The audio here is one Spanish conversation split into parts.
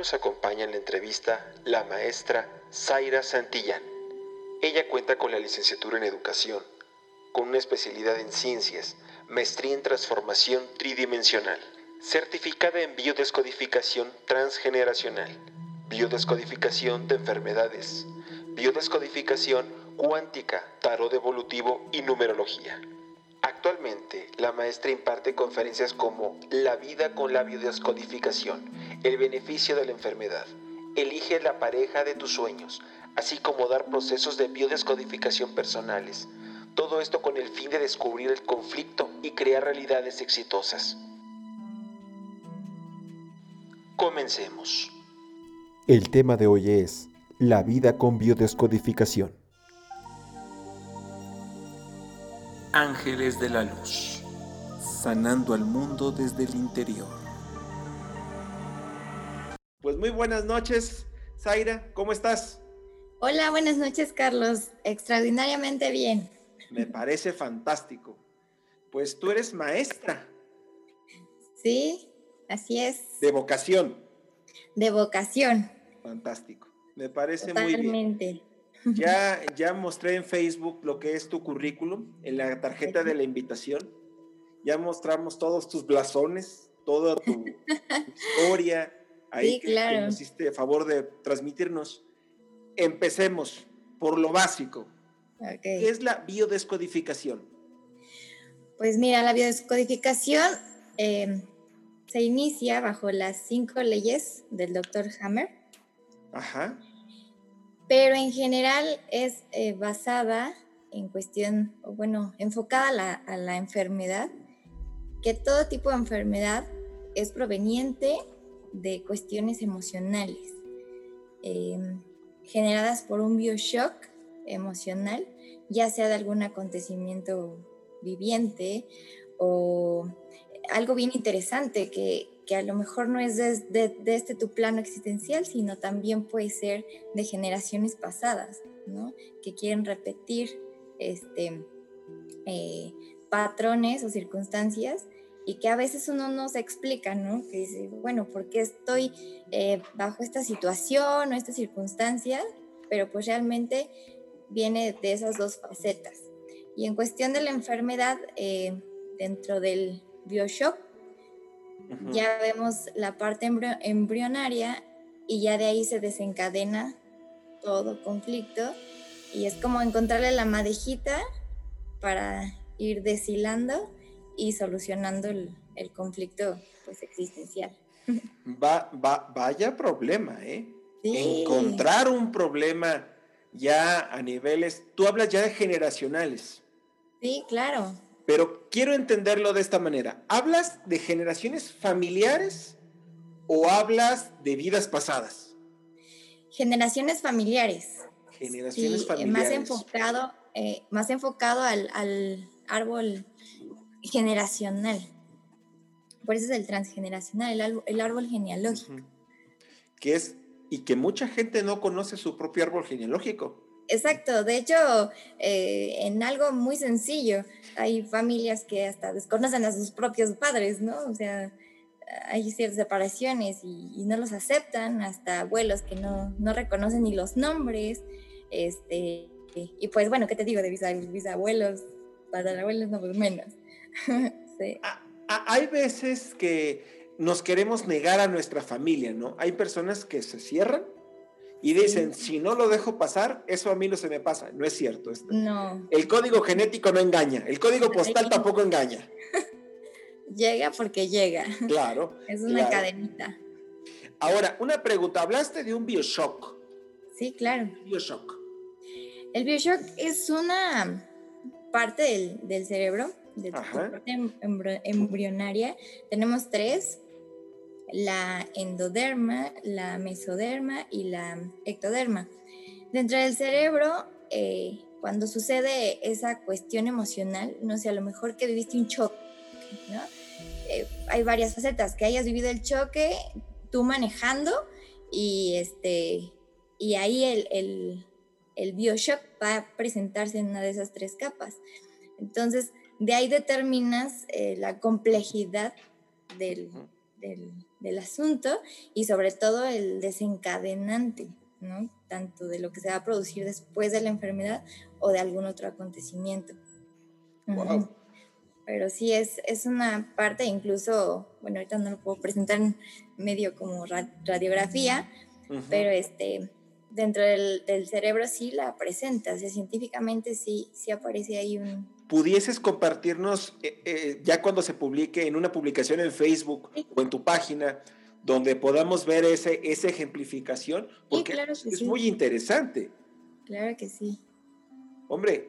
nos acompaña en la entrevista la maestra Zaira Santillán. Ella cuenta con la licenciatura en educación, con una especialidad en ciencias, maestría en transformación tridimensional, certificada en biodescodificación transgeneracional, biodescodificación de enfermedades, biodescodificación cuántica, tarot evolutivo y numerología. Actualmente, la maestra imparte conferencias como La vida con la biodescodificación, el beneficio de la enfermedad, elige la pareja de tus sueños, así como dar procesos de biodescodificación personales. Todo esto con el fin de descubrir el conflicto y crear realidades exitosas. Comencemos. El tema de hoy es la vida con biodescodificación. Ángeles de la Luz, sanando al mundo desde el interior. Pues muy buenas noches, Zaira, ¿cómo estás? Hola, buenas noches, Carlos. Extraordinariamente bien. Me parece fantástico. Pues tú eres maestra. Sí, así es. De vocación. De vocación. Fantástico. Me parece muy bien. Ya, ya mostré en Facebook lo que es tu currículum, en la tarjeta de la invitación. Ya mostramos todos tus blasones, toda tu historia ahí que, nos hiciste a favor de transmitirnos. Empecemos por lo básico. ¿Qué es la biodescodificación? Pues mira, la biodescodificación eh, se inicia bajo las cinco leyes del doctor Hammer. Ajá pero en general es eh, basada en cuestión, bueno, enfocada a la, enfermedad, que todo tipo de enfermedad es proveniente de cuestiones emocionales, em, generadas por un bioshock emocional, ya sea de algún acontecimiento viviente o algo bien interesante que, que a lo mejor no es de, este tu plano existencial, sino también puede ser de generaciones pasadas, ¿no? Que quieren repetir este, eh, patrones o circunstancias y que a veces uno no se explica, ¿no? Que dice, bueno, ¿por qué estoy eh, bajo esta situación o esta circunstancia? Pero pues realmente viene de esas dos facetas. Y en cuestión de la enfermedad, eh, dentro del bioshock, ya vemos la parte embrionaria y ya de ahí se desencadena todo conflicto y es como encontrarle la madejita para ir deshilando y solucionando el, conflicto pues existencial. Va, va, vaya problema, ¿eh? Encontrar un problema ya a niveles, tú hablas ya de generacionales. Sí, claro. Pero quiero entenderlo de esta manera. ¿Hablas de generaciones familiares o hablas de vidas pasadas? Generaciones familiares. Generaciones familiares. Más enfocado, eh, más enfocado al, árbol generacional. Por eso es el transgeneracional, el, árbol, genealógico. Que es, y que mucha gente no conoce su propio árbol genealógico. Exacto, de hecho, eh, en algo muy sencillo, hay familias que hasta desconocen a sus propios padres, ¿no? O sea, hay ciertas separaciones y, no los aceptan, hasta abuelos que no, no, reconocen ni los nombres, este, y pues bueno, ¿qué te digo de bisabuelos, abuelos, no, pues menos. sí. Ah, ah, hay veces que nos queremos negar a nuestra familia, ¿no? Hay personas que se cierran y dicen, si no lo dejo pasar, eso a mí no se me pasa. No es cierto. No. El código genético no engaña, el código postal tampoco engaña. llega porque llega. Claro. es una cadenita. Ahora, una pregunta, hablaste de un bioshock. Sí, claro. Bioshock. El bioshock es una parte del, cerebro, de la parte embrionaria. Tenemos tres, la endoderma, la mesoderma y la ectoderma. Dentro del cerebro, eh, cuando sucede esa cuestión emocional, no sé, a lo mejor que viviste un choque, ¿no? Eh, hay varias facetas, que hayas vivido el choque, tú manejando y, este, y ahí el, el, el bioshock va a presentarse en una de esas tres capas. Entonces, de ahí determinas eh, la complejidad del, del, asunto y sobre todo el desencadenante, ¿no? Tanto de lo que se va a producir después de la enfermedad o de algún otro acontecimiento. Pero sí es, es una parte, incluso, bueno, ahorita no lo puedo presentar en medio como radiografía, pero este, dentro del, cerebro sí la presenta, o sea, científicamente sí, sí aparece ahí un... ¿Pudieses compartirnos eh, eh, ya cuando se publique en una publicación en Facebook o en tu página donde podamos ver ese, esa ejemplificación? Porque es muy interesante. Claro que sí. Hombre,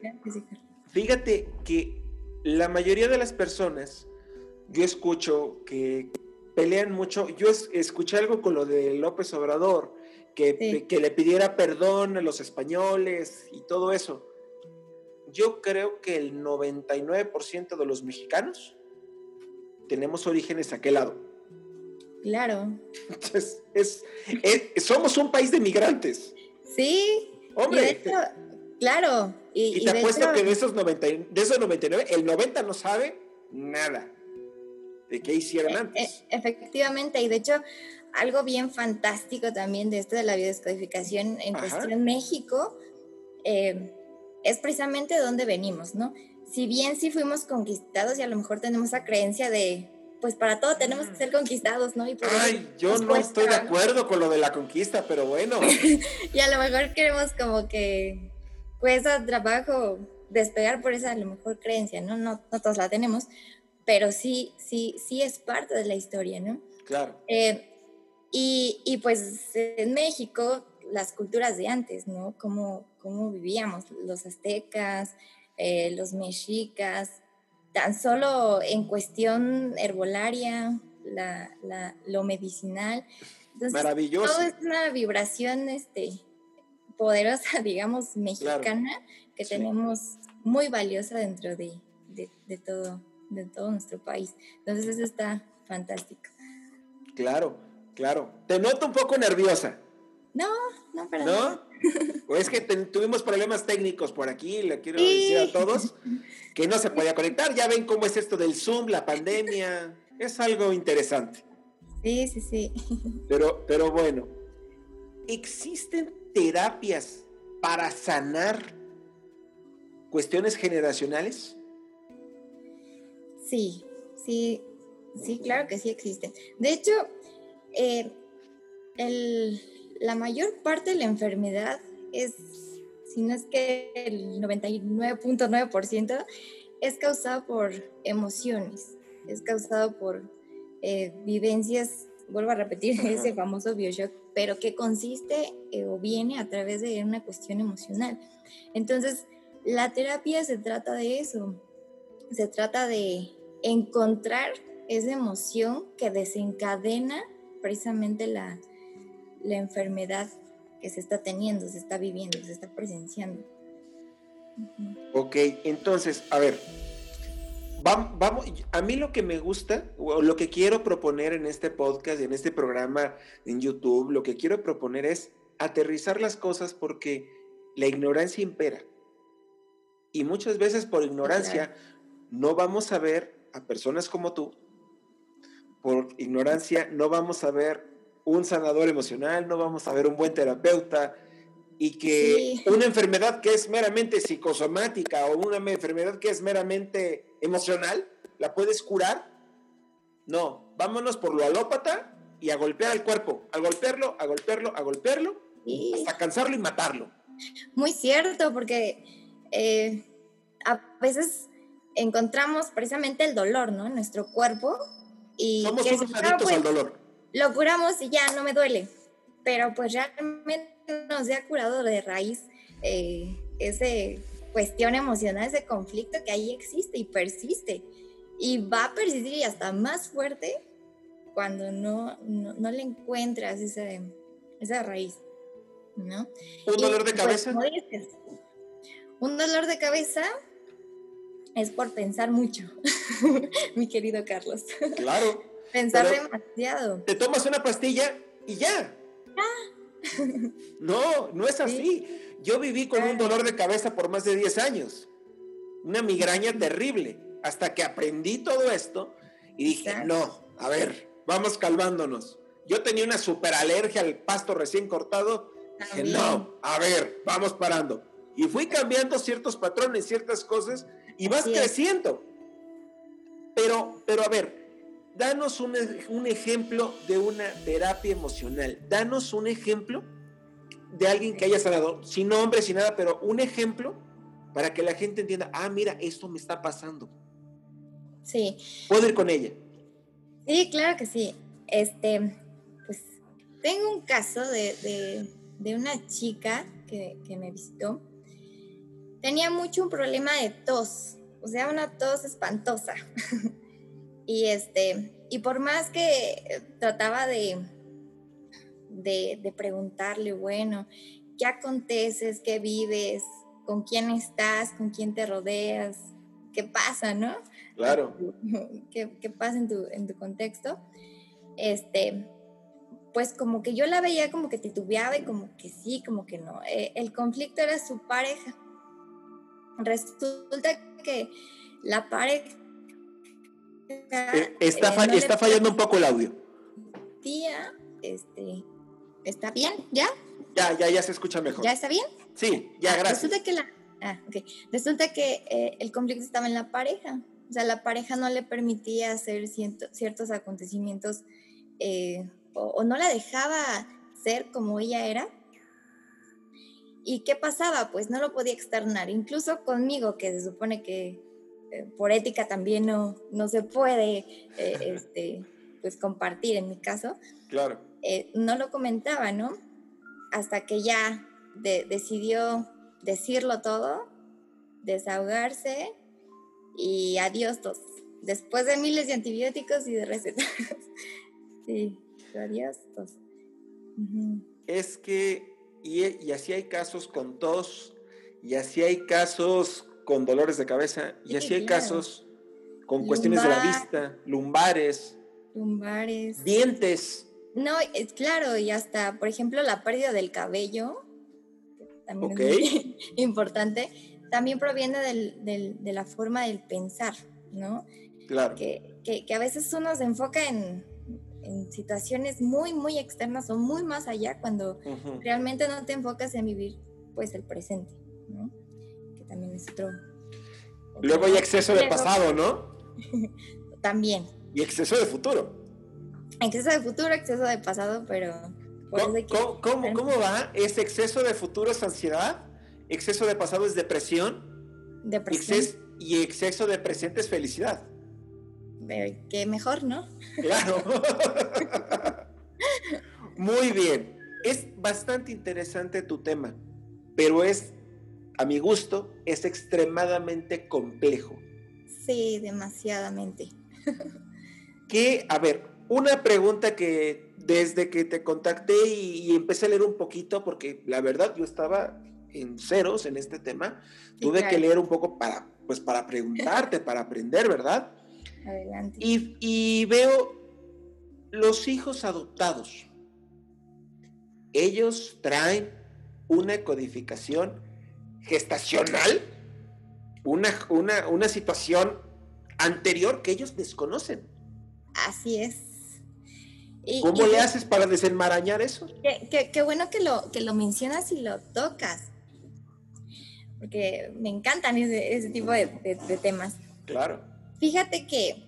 fíjate que la mayoría de las personas, yo escucho que pelean mucho, yo escuché algo con lo de López Obrador, que, le pidiera perdón a los españoles y todo eso. Yo creo que el 99% de los mexicanos tenemos orígenes a aquel lado. Claro. Entonces, es, somos un país de migrantes. Sí. Hombre. claro. Y, te apuesto que de esos, 90, de esos 99, el 90 no sabe nada de qué hicieron e, antes. E, efectivamente, y de hecho, algo bien fantástico también de esto de la biodescodificación en cuestión México eh, es precisamente de dónde venimos, ¿no? Si bien sí fuimos conquistados y a lo mejor tenemos esa creencia de, pues para todo tenemos que ser conquistados, ¿no? Y Ay, yo no estoy de acuerdo con lo de la conquista, pero bueno. y a lo mejor queremos como que cuesta trabajo despegar por esa a lo mejor creencia, ¿no? No, no todos la tenemos, pero sí, sí, sí es parte de la historia, ¿no? Claro. Eh, y, pues en México, las culturas de antes, ¿no? Cómo, cómo vivíamos, los aztecas, eh, los mexicas, tan solo en cuestión herbolaria, la, lo medicinal. Maravilloso. Todo es una vibración este, poderosa, digamos, mexicana, que tenemos muy valiosa dentro de, de, todo, de todo nuestro país. Entonces eso está fantástico. Claro. Claro. Te noto un poco nerviosa. No, no, pero ¿No? O es que tuvimos problemas técnicos por aquí, le quiero decir a todos que no se podía conectar. Ya ven cómo es esto del Zoom, la pandemia. Es algo interesante. Sí, sí, sí. Pero, pero bueno, ¿existen terapias para sanar cuestiones generacionales? Sí, sí, sí, claro que sí existen. De hecho, eh, la mayor parte de la enfermedad es, si no es que el 99.9%, es causado por emociones, es causado por eh, vivencias, vuelvo a repetir ese famoso bioshock, pero que consiste eh, o viene a través de una cuestión emocional. Entonces, la terapia se trata de eso, se trata de encontrar esa emoción que desencadena precisamente la, enfermedad que se está teniendo, se está viviendo, se está presenciando. Ok, entonces, a ver, vamos, a mí lo que me gusta, o lo que quiero proponer en este podcast y en este programa en YouTube, lo que quiero proponer es aterrizar las cosas porque la ignorancia impera. Y muchas veces por ignorancia no vamos a ver a personas como tú por ignorancia no vamos a ver un sanador emocional, no vamos a ver un buen terapeuta y que una enfermedad que es meramente psicosomática o una enfermedad que es meramente emocional, ¿la puedes curar? No, vámonos por lo alópata y a golpear al cuerpo, a golpearlo, a golpearlo, a golpearlo, hasta cansarlo y matarlo. Muy cierto, porque eh, a veces encontramos precisamente el dolor, ¿no? En nuestro cuerpo y Somos unos adictos al pues, dolor. Lo curamos y ya no me duele. Pero pues realmente nos ha curado de raíz eh, esa cuestión emocional, ese conflicto que ahí existe y persiste. Y va a persistir y hasta más fuerte cuando no, no, le encuentras esa, esa raíz. ¿no? ¿Un dolor de pues, cabeza? un dolor de cabeza es por pensar mucho, mi querido Carlos. Claro. Pensar demasiado. Te tomas una pastilla y ya. no, no es así. Yo viví con un dolor de cabeza por más de 10 años. Una migraña terrible. Hasta que aprendí todo esto y dije, no, a ver, vamos calmándonos. Yo tenía una super alergia al pasto recién cortado. Dije, no, a ver, vamos parando. Y fui cambiando ciertos patrones, ciertas cosas, y vas creciendo. Pero, pero a ver, danos un, un, ejemplo de una terapia emocional. Danos un ejemplo de alguien que haya sanado, sin nombre, sin nada, pero un ejemplo para que la gente entienda, ah, mira, esto me está pasando. Sí. ¿Puedo ir con ella? Sí, claro que sí. Este, pues tengo un caso de, una chica que, que, me visitó. Tenía mucho un problema de tos, o sea, una tos espantosa. y este, y por más que trataba de, de, de preguntarle, bueno, ¿qué aconteces? ¿Qué vives? ¿Con quién estás? ¿Con quién te rodeas? ¿Qué pasa, no? Claro. ¿Qué, pasa en tu, en tu contexto? Este, pues como que yo la veía como que titubeaba y como que sí, como que no. Eh, el conflicto era su pareja. Resulta que la pareja... Eh, está, está fallando un poco el audio. Tía, este, ¿está bien? ¿Ya? Ya, ya, ya se escucha mejor. ¿Ya está bien? Sí, ya, ah, gracias. Resulta que, la, ah, resulta que eh, el conflicto estaba en la pareja. O sea, la pareja no le permitía hacer ciertos acontecimientos eh, o, no la dejaba ser como ella era. ¿Y qué pasaba? Pues no lo podía externar. Incluso conmigo, que se supone que eh, por ética también no, no se puede este, pues compartir en mi caso. Claro. no lo comentaba, ¿no? hasta que ya decidió decirlo todo, desahogarse y adiós tos. Después de miles de antibióticos y de recetas. sí, adiós tos. Es que, y, así hay casos con tos, y así hay casos con dolores de cabeza, y así hay casos con cuestiones de la vista, lumbares, lumbares, dientes. No, es claro, y hasta, por ejemplo, la pérdida del cabello, también es importante, también proviene de la forma del pensar, ¿no? Claro. Que, a veces uno se enfoca en, situaciones muy, muy externas o muy más allá cuando realmente no te enfocas en vivir, pues, el presente, ¿no? También es otro... Luego hay exceso de pasado, ¿no? también. Y exceso de futuro. Exceso de futuro, exceso de pasado, pero... ¿Cómo, va? ¿Es exceso de futuro es ansiedad? ¿Exceso de pasado es depresión? Depresión. y exceso de presente es felicidad. Qué mejor, ¿no? Claro. Muy bien. Es bastante interesante tu tema, pero es, a mi gusto, es extremadamente complejo. Sí, demasiadamente. que, a ver, una pregunta que desde que te contacté y, empecé a leer un poquito, porque la verdad yo estaba en ceros en este tema, tuve que leer un poco para, pues para preguntarte, para aprender, ¿verdad? Adelante. Y, veo los hijos adoptados. Ellos traen una codificación gestacional, una, una, una situación anterior que ellos desconocen. Así es. ¿Cómo le haces para desenmarañar eso? Qué, bueno que lo, que lo mencionas y lo tocas. Porque me encantan ese, tipo de, temas. Claro. Fíjate que,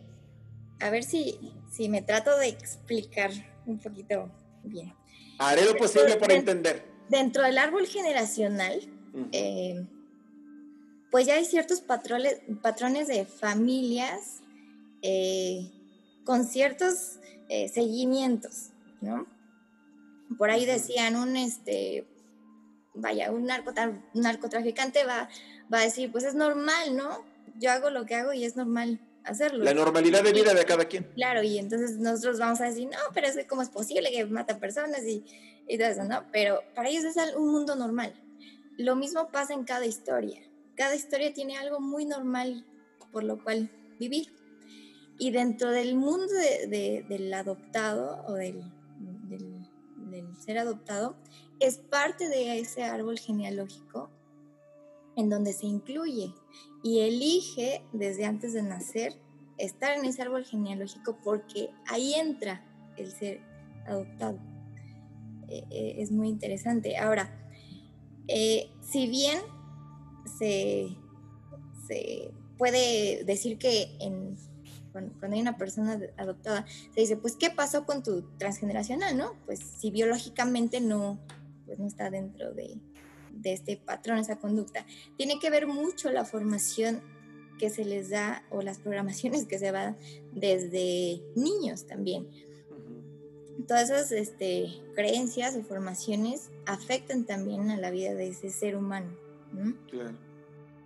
a ver si, si me trato de explicar un poquito bien. Haré lo posible para entender. Dentro del árbol generacional, eh, pues ya hay ciertos patrones, patrones de familias eh, con ciertos eh, seguimientos, ¿no? Por ahí decían un, este, vaya, un, narcotraficante va, va a decir, pues es normal, ¿no? Yo hago lo que hago y es normal hacerlo. La normalidad de vida de cada quien. Claro, y entonces nosotros vamos a decir, no, pero es que cómo es posible que mata personas y, y todo eso, ¿no? Pero para ellos es un mundo normal. Lo mismo pasa en cada historia. Cada historia tiene algo muy normal por lo cual vivir. Y dentro del mundo del adoptado o del, ser adoptado, es parte de ese árbol genealógico en donde se incluye y elige desde antes de nacer estar en ese árbol genealógico porque ahí entra el ser adoptado. Eh, eh, es muy interesante. Ahora, eh, si bien se, puede decir que en, cuando, hay una persona adoptada, se dice, pues, ¿qué pasó con tu transgeneracional? ¿no? Pues si biológicamente no, pues, no está dentro de, de este patrón, esa conducta. Tiene que ver mucho la formación que se les da o las programaciones que se van desde niños también. Todas esas este, creencias o formaciones afectan también a la vida de ese ser humano.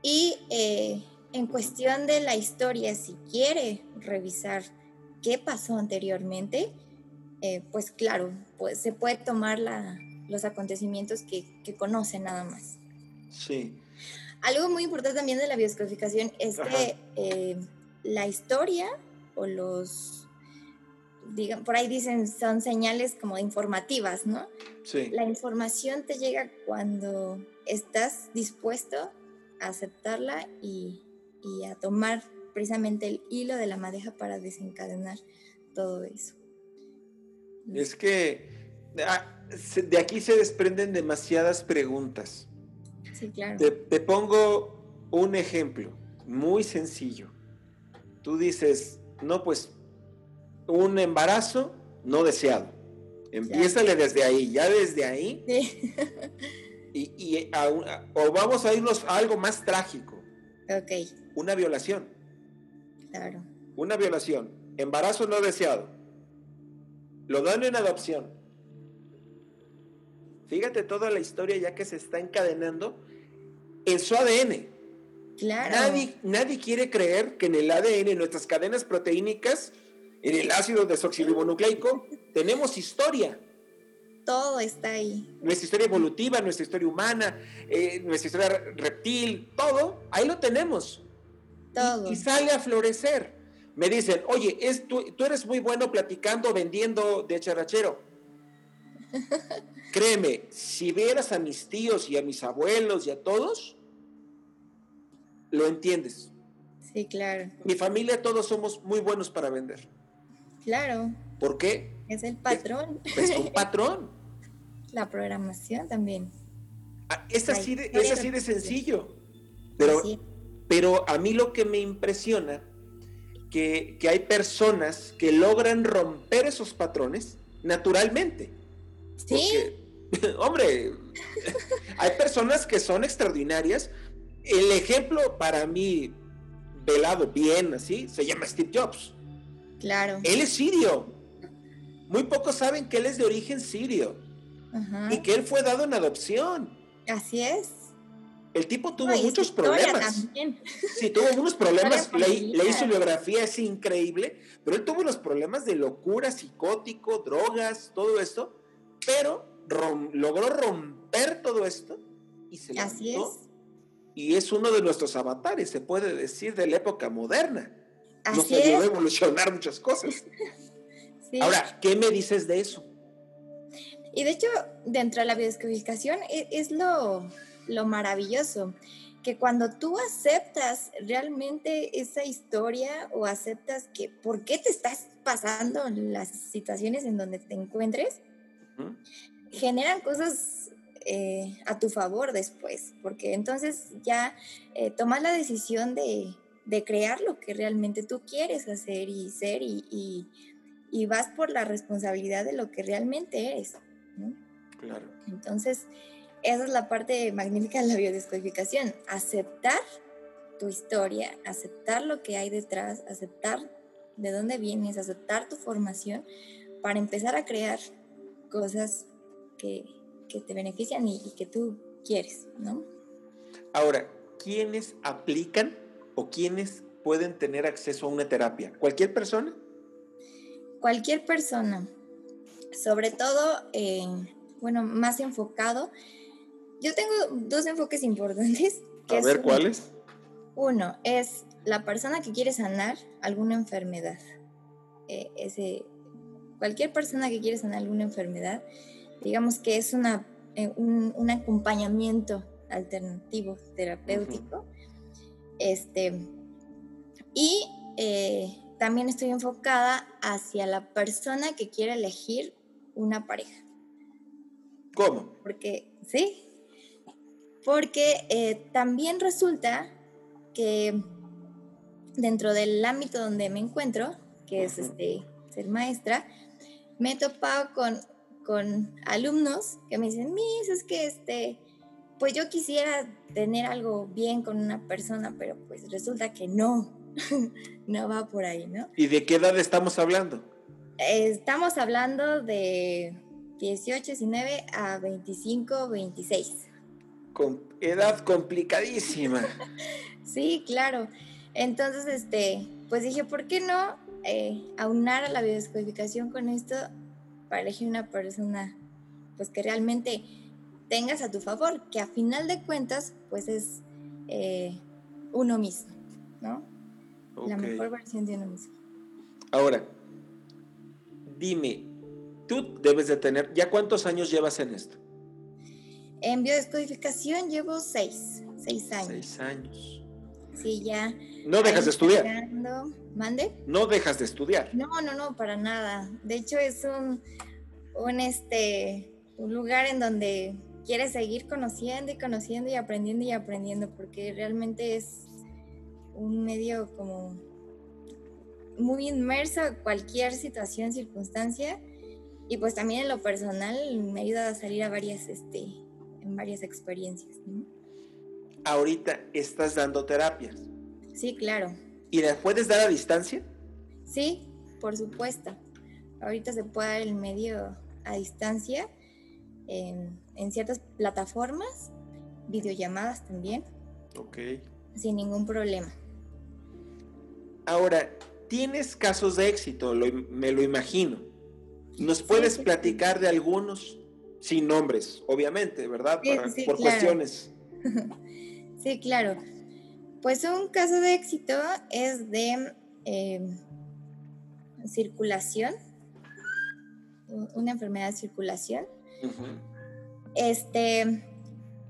Y eh, en cuestión de la historia, si quiere revisar qué pasó anteriormente, eh, pues claro, pues se puede tomar la, los acontecimientos que, que conoce nada más. Sí. Algo muy importante también de la bioscodificación es que eh, la historia o los, digan, por ahí dicen, son señales como informativas, ¿no? Sí. La información te llega cuando estás dispuesto a aceptarla y, y a tomar precisamente el hilo de la madeja para desencadenar todo eso. Es que ah, de aquí se desprenden demasiadas preguntas. Sí, claro. Te, pongo un ejemplo muy sencillo. Tú dices, no, pues un embarazo no deseado. Empiézale desde ahí, ya desde ahí. Sí. Y, o vamos a irnos a algo más trágico. Ok. Una violación. Claro. Una violación. Embarazo no deseado. Lo dan en adopción. Fíjate toda la historia ya que se está encadenando en su ADN. Claro. Nadie, nadie quiere creer que en el ADN, en nuestras cadenas proteínicas, en el ácido desoxirribonucleico, tenemos historia. Todo está ahí. Nuestra historia evolutiva, nuestra historia humana, eh, nuestra historia reptil, todo, ahí lo tenemos. Todo. Y, sale a florecer. Me dicen, oye, es, tú, tú eres muy bueno platicando, vendiendo de charachero. Créeme, si vieras a mis tíos y a mis abuelos y a todos, lo entiendes. Sí, claro. Mi familia, todos somos muy buenos para vender. Claro. ¿Por qué? Es el patrón. Es, un patrón. La programación también. Ah, es, así de, es así de sencillo. Pero, pero a mí lo que me impresiona que, que hay personas que logran romper esos patrones naturalmente. Sí. hombre, hay personas que son extraordinarias. El ejemplo para mí, velado bien así, se llama Steve Jobs. Claro. Él es sirio. Muy pocos saben que él es de origen sirio. Y que él fue dado en adopción. Así es. El tipo tuvo muchos problemas. Sí, tuvo unos problemas. Leí, leí, su biografía, es increíble. Pero él tuvo unos problemas de locura, psicótico, drogas, todo esto pero logró romper todo esto y se Así es. Y es uno de nuestros avatares, se puede decir, de la época moderna. Así Nos ayudó a evolucionar muchas cosas. Ahora, ¿qué me dices de eso? Y de hecho, dentro de la biodescodificación e, es, lo, lo maravilloso, que cuando tú aceptas realmente esa historia o aceptas que por qué te estás pasando las situaciones en donde te encuentres, generan cosas eh, a tu favor después, porque entonces ya eh, tomas la decisión de, crear lo que realmente tú quieres hacer y ser y, vas por la responsabilidad de lo que realmente eres. Claro. Entonces, esa es la parte magnífica de la biodescodificación, aceptar tu historia, aceptar lo que hay detrás, aceptar de dónde vienes, aceptar tu formación para empezar a crear cosas que, te benefician y, que tú quieres, ¿no? Ahora, ¿quiénes aplican o quiénes pueden tener acceso a una terapia? ¿Cualquier persona? Cualquier persona. Sobre todo, bueno, más enfocado. Yo tengo dos enfoques importantes. a ver, ¿cuáles? Uno es la persona que quiere sanar alguna enfermedad. Eh, ese cualquier persona que quiere sanar alguna enfermedad, digamos que es una, eh, un, acompañamiento alternativo terapéutico. Este, y eh, también estoy enfocada hacia la persona que quiere elegir una pareja. ¿Cómo? Porque, sí, porque eh, también resulta que dentro del ámbito donde me encuentro, que es este, ser maestra, me he topado con, con alumnos que me dicen, Miss, es que este, pues yo quisiera tener algo bien con una persona, pero pues resulta que no, no va por ahí, ¿no? ¿Y de qué edad estamos hablando? estamos hablando de 18, 19 a 25, 26. Con edad complicadísima. sí, claro. Entonces, este, pues dije, ¿por qué no eh, aunar a la biodescodificación con esto para elegir una persona pues que realmente tengas a tu favor, que a final de cuentas, pues es eh, uno mismo, ¿no? La mejor versión de uno mismo. Ahora, dime, tú debes de tener, ¿ya cuántos años llevas en esto? En biodescodificación llevo seis, seis años. Seis años. Sí, ya. ¿No dejas de estudiar? ¿Mande? No dejas de estudiar. No, no, no, para nada. De hecho, es un, un, este, un lugar en donde quieres seguir conociendo y conociendo y aprendiendo y aprendiendo, porque realmente es un medio como muy inmerso a cualquier situación, circunstancia, y pues también en lo personal me ayuda a salir a varias, este, en varias experiencias. Ahorita estás dando terapias. Sí, claro. ¿Y las puedes dar a distancia? Sí, por supuesto. Ahorita se puede dar el medio a distancia en, ciertas plataformas, videollamadas también. Ok. Sin ningún problema. Ahora, tienes casos de éxito, me lo imagino. ¿Nos puedes platicar de algunos? Sin nombres, obviamente, ¿verdad? por cuestiones. sí, claro. Pues un caso de éxito es de em, circulación, una enfermedad de circulación este,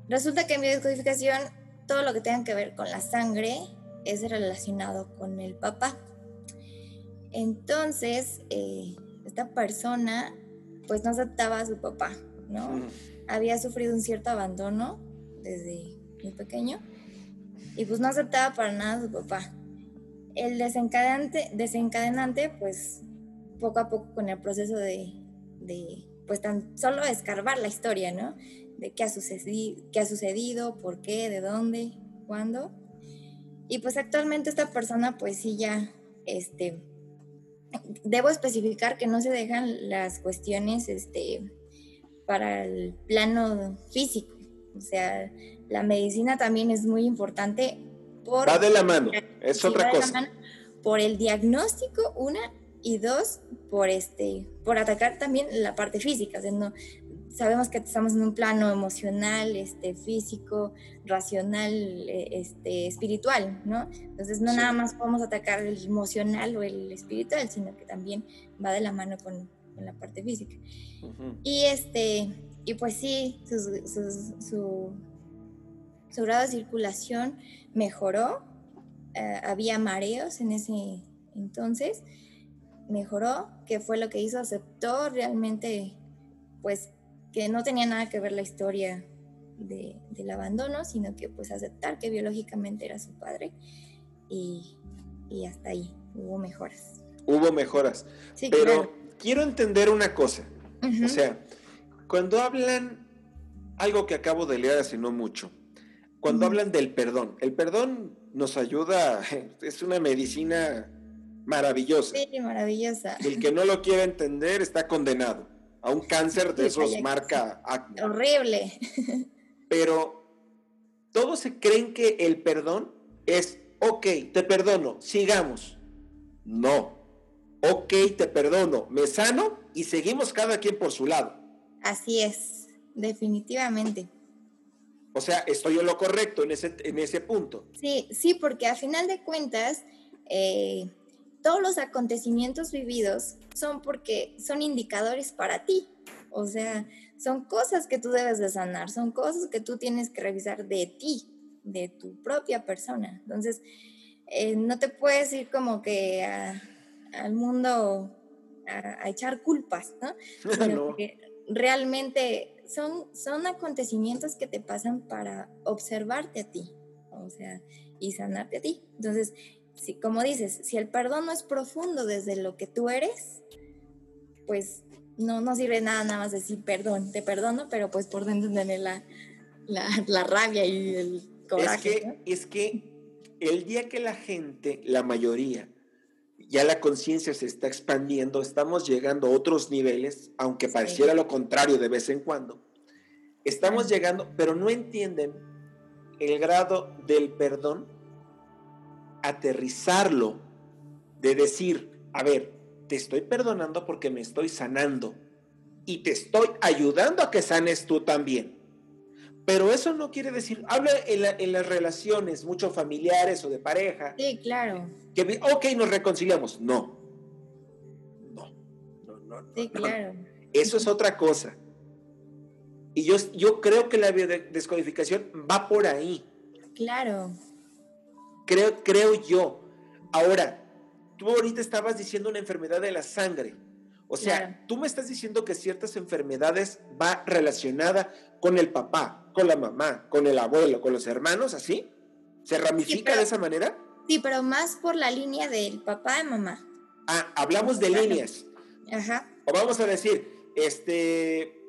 resulta que en biodescodificación todo lo que tenga que ver con la sangre es relacionado con el papá. Entonces, eh, esta persona pues no aceptaba a su papá, ¿no? Había sufrido un cierto abandono desde muy pequeño y pues no aceptaba para nada a su papá. El desencadenante, desencadenante pues poco a poco con el proceso de pues tan solo escarbar la historia, ¿no? De qué ha, sucedido, qué ha sucedido, por qué, de dónde, cuándo. Y pues actualmente esta persona pues sí ya, este, debo especificar que no se dejan las cuestiones, este, para el plano físico. O sea, la medicina también es muy importante. Por, va de la mano, es otra cosa. por el diagnóstico, una, y dos, por, este, por atacar también la parte física. sabemos que estamos en un plano emocional, este, físico, racional, eh, este, espiritual, ¿no? Entonces no nada más podemos atacar el emocional o el espiritual, sino que también va de la mano con, la parte física. Y este, y pues sí, su, su, grado de circulación mejoró, eh, había mareos en ese entonces, mejoró, que fue lo que hizo, aceptó realmente, pues, que no tenía nada que ver la historia del abandono, sino que pues aceptar que biológicamente era su padre y, hasta ahí hubo mejoras. Hubo mejoras. Pero quiero entender una cosa. O sea, cuando hablan, algo que acabo de leer hace no mucho, cuando hablan del perdón, el perdón nos ayuda, es una medicina maravillosa. Sí, maravillosa. El que no lo quiera entender está condenado a un cáncer de esos marca acne. Horrible. Pero todos se creen que el perdón es, ok, te perdono, sigamos. No. Ok, te perdono, me sano y seguimos cada quien por su lado. Así es, definitivamente. O sea, estoy en lo correcto en ese, en ese punto. Sí, sí, porque a final de cuentas, eh, todos los acontecimientos vividos son porque son indicadores para ti. O sea, son cosas que tú debes de sanar, son cosas que tú tienes que revisar de ti, de tu propia persona. Entonces, eh, no te puedes ir como que a, al mundo a, echar culpas, ¿no? Que realmente son, son acontecimientos que te pasan para observarte a ti, o sea, y sanarte a ti. Entonces, si, como dices, si el perdón no es profundo desde lo que tú eres, pues no, no sirve nada nada más decir perdón, te perdono, pero pues por dentro tener la, la, rabia y el coraje. Es que, es que el día que la gente, la mayoría, ya la conciencia se está expandiendo, estamos llegando a otros niveles, aunque pareciera lo contrario de vez en cuando. Estamos llegando, pero no entienden el grado del perdón, aterrizarlo, de decir, a ver, te estoy perdonando porque me estoy sanando y te estoy ayudando a que sanes tú también. Pero eso no quiere decir, habla en, las relaciones, mucho familiares o de pareja. Sí, claro. Que, ok, nos reconciliamos. No. No. No, no, Sí, claro. Eso es otra cosa. Y yo, yo creo que la descodificación va por ahí. Claro. Creo, creo yo. Ahora, tú ahorita estabas diciendo una enfermedad de la sangre. O sea, tú me estás diciendo que ciertas enfermedades va relacionada con el papá, con la mamá, con el abuelo, con los hermanos, ¿así? ¿Se ramifica de esa manera? Sí, pero más por la línea del papá y mamá. Ah, hablamos de líneas. Ajá. O vamos a decir, este,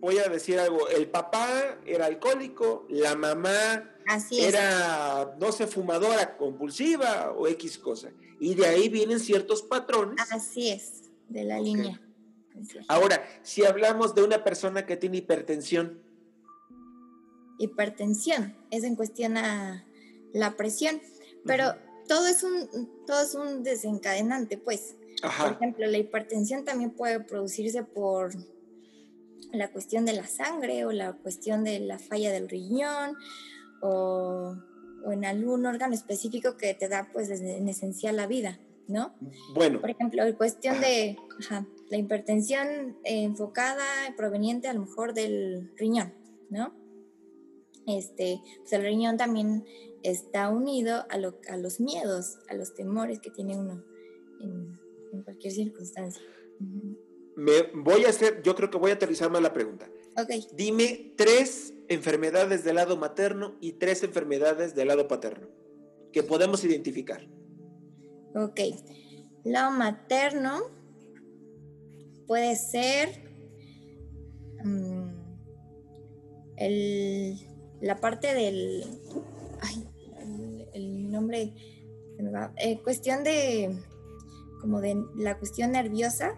voy a decir algo, el papá era alcohólico, la mamá era, no sé, fumadora compulsiva o X cosa. Y de ahí vienen ciertos patrones. Así es de la línea. Ahora, si hablamos de una persona que tiene hipertensión. Hipertensión, es en cuestión a la presión, pero todo, es un, todo es un desencadenante, pues. Por ejemplo, la hipertensión también puede producirse por la cuestión de la sangre o la cuestión de la falla del riñón o, o en algún órgano específico que te da pues en esencial la vida. ¿no? Bueno. Por ejemplo, en cuestión de la hipertensión enfocada, proveniente a lo mejor del riñón, ¿no? Este, pues el riñón también está unido a, a los miedos, a los temores que tiene uno en, cualquier circunstancia. Me voy a hacer, yo creo que voy a aterrizar más la pregunta. Dime tres enfermedades del lado materno y tres enfermedades del lado paterno que podemos identificar. Ok. Lado materno puede ser mm, la parte del... Ay, el, nombre... Eh, cuestión de... como de la cuestión nerviosa,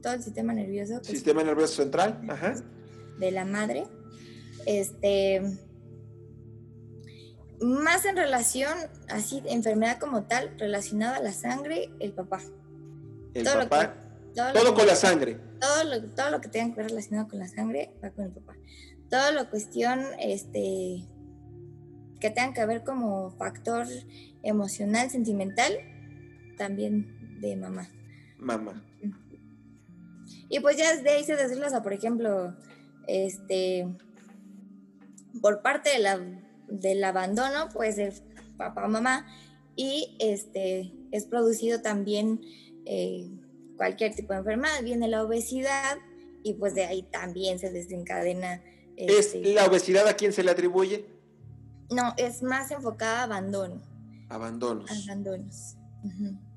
todo el sistema nervioso. Pues, sistema nervioso central, ajá. De la madre. Este más en relación, así, enfermedad como tal, relacionada a la sangre, el papá. El todo papá. todo, con la sangre. Todo lo, todo lo que tenga que ver relacionado con la sangre va con el papá. Todo lo cuestión, este, que tenga que ver como factor emocional, sentimental, también de mamá. Mamá. Y pues ya de ahí se desglosa, por ejemplo, este, por parte de la del abandono puede ser papá o mamá y este, es producido también eh, cualquier tipo de enfermedad. Viene la obesidad y pues de ahí también se desencadena. ¿Es este, la obesidad a quién se le atribuye? No, es más enfocada a abandono. Abandonos. Abandonos. Ah,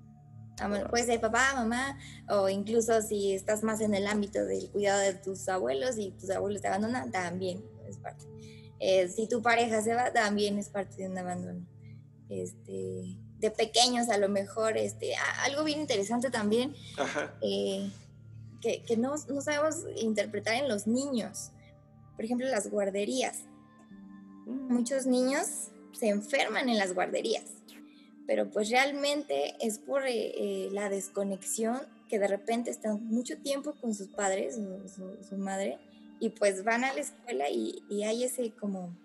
puede ser papá, mamá, o incluso si estás más en el ámbito del cuidado de tus abuelos y tus abuelos te abandonan, también es parte. Eh, si tu pareja se va, también es parte de un abandono. Este, de pequeños a lo mejor, este, algo bien interesante también, eh, que, que no, no, sabemos interpretar en los niños. Por ejemplo, las guarderías. Mm. Muchos niños se enferman en las guarderías, pero pues realmente es por eh, la desconexión que de repente están mucho tiempo con sus padres, su madre, y pues van a la escuela y, hay ese como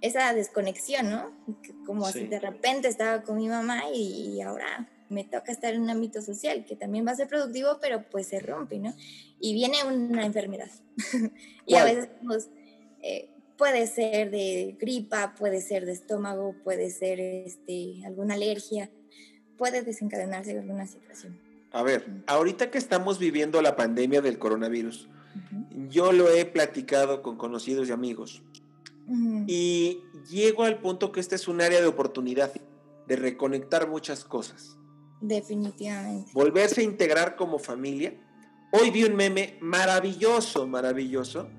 esa desconexión, ¿no? Como si de repente estaba con mi mamá y, ahora me toca estar en un ámbito social que también va a ser productivo, pero pues se rompe, ¿no? Y viene una enfermedad. y a veces pues, eh, puede ser de gripa, puede ser de estómago, puede ser este, alguna alergia, puede desencadenarse alguna situación. A ver, ahorita que estamos viviendo la pandemia del coronavirus, yo lo he platicado con conocidos y amigos y llego al punto que este es un área de oportunidad de reconectar muchas cosas. Definitivamente. Volverse a integrar como familia. Hoy vi un meme maravilloso, maravilloso,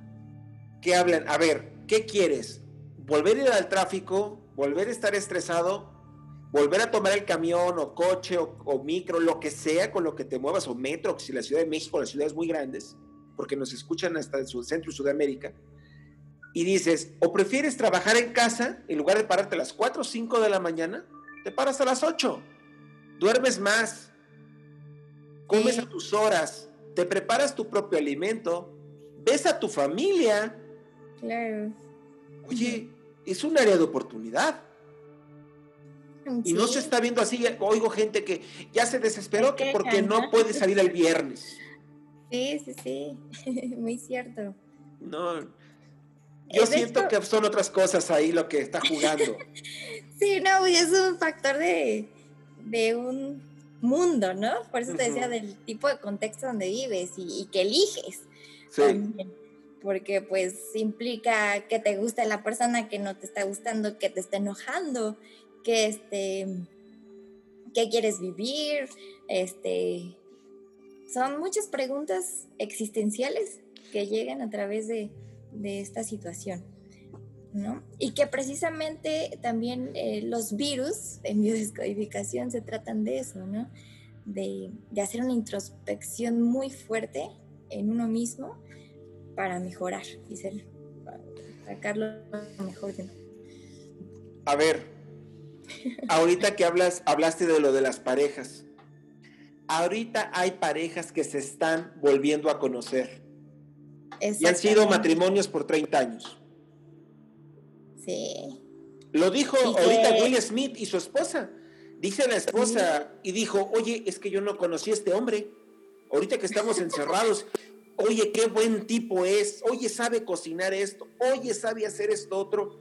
que hablan, a ver, ¿qué quieres? ¿Volver a ir al tráfico? ¿Volver a estar estresado? ¿Volver a tomar el camión o coche o, micro, lo que sea con lo que te muevas, o metro, si la Ciudad de México, las ciudades muy grandes, porque nos escuchan hasta el centro y Sudamérica, y dices, o prefieres trabajar en casa, en lugar de pararte a las 4 o 5 de la mañana, te paras a las 8, duermes más, comes a tus horas, te preparas tu propio alimento, ves a tu familia. Claro. Oye, es un área de oportunidad. Y no se está viendo así, oigo gente que ya se desesperó que porque no puede salir el viernes. Sí, sí, sí, muy cierto. No, yo siento que son otras cosas ahí lo que está jugando. sí, no, es un factor de, un mundo, ¿no? Por eso te decía del tipo de contexto donde vives y, que eliges. Sí. Porque pues implica que te guste la persona, que no te está gustando, que te está enojando, que este, que quieres vivir, este, son muchas preguntas existenciales que llegan a través de, de esta situación. ¿no? Y que precisamente también eh, los virus en biodescodificación se tratan de eso, ¿no? De, hacer una introspección muy fuerte en uno mismo para mejorar y ser, sacarlo mejor de A ver, ahorita que hablas, hablaste de lo de las parejas. Ahorita hay parejas que se están volviendo a conocer y han sido matrimonios por 30 años. Sí. Lo dijo ahorita Will Smith y su esposa. Dice la esposa y dijo, oye, es que yo no conocí a este hombre. Ahorita que estamos encerrados, oye, qué buen tipo es. Oye, sabe cocinar esto. Oye, sabe hacer esto otro.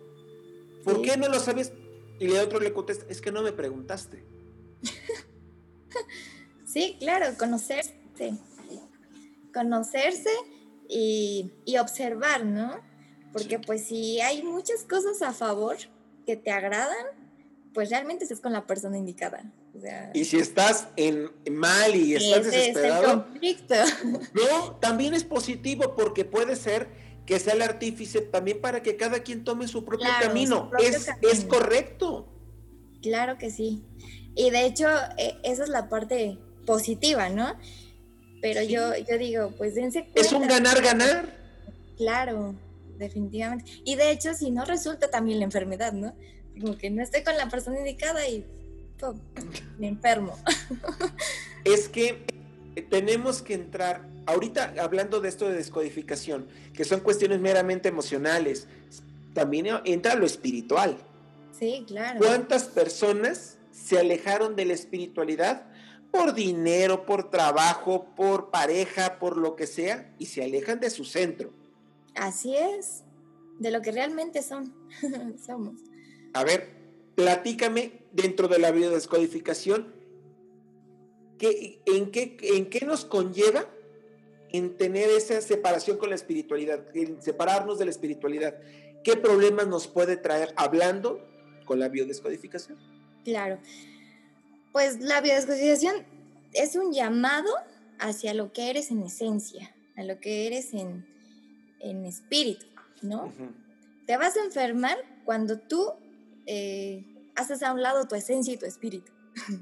¿Por qué no lo sabes? Y el otro le contesta, es que no me preguntaste. sí, claro, conocerse. Conocerse y, observar, ¿no? Porque pues si hay muchas cosas a favor que te agradan, pues realmente estás con la persona indicada. Y si estás en mal y estás desesperado, no, también es positivo porque puede ser que sea el artífice también para que cada quien tome su propio camino. es, es correcto. Claro que sí. Y de hecho, e, esa es la parte positiva, ¿no? Pero yo, yo digo, pues dense cuenta. Es un ganar-ganar. Claro, definitivamente. Y de hecho, si no resulta también la enfermedad, ¿no? Como que no estoy con la persona indicada y me enfermo. Es que tenemos que entrar, ahorita hablando de esto de descodificación, que son cuestiones meramente emocionales, también entra lo espiritual. Sí, claro. ¿Cuántas personas se alejaron de la espiritualidad por dinero, por trabajo, por pareja, por lo que sea, y se alejan de su centro. Así es, de lo que realmente son, somos. A ver, platícame dentro de la biodescodificación, ¿qué, en, qué, ¿en qué nos conlleva en tener esa separación con la espiritualidad, en separarnos de la espiritualidad? ¿Qué problemas nos puede traer hablando con la biodescodificación? Claro. Pues la biodescodificación es un llamado hacia lo que eres en esencia, a lo que eres en, espíritu, ¿no? Te vas a enfermar cuando tú eh, haces a un lado tu esencia y tu espíritu.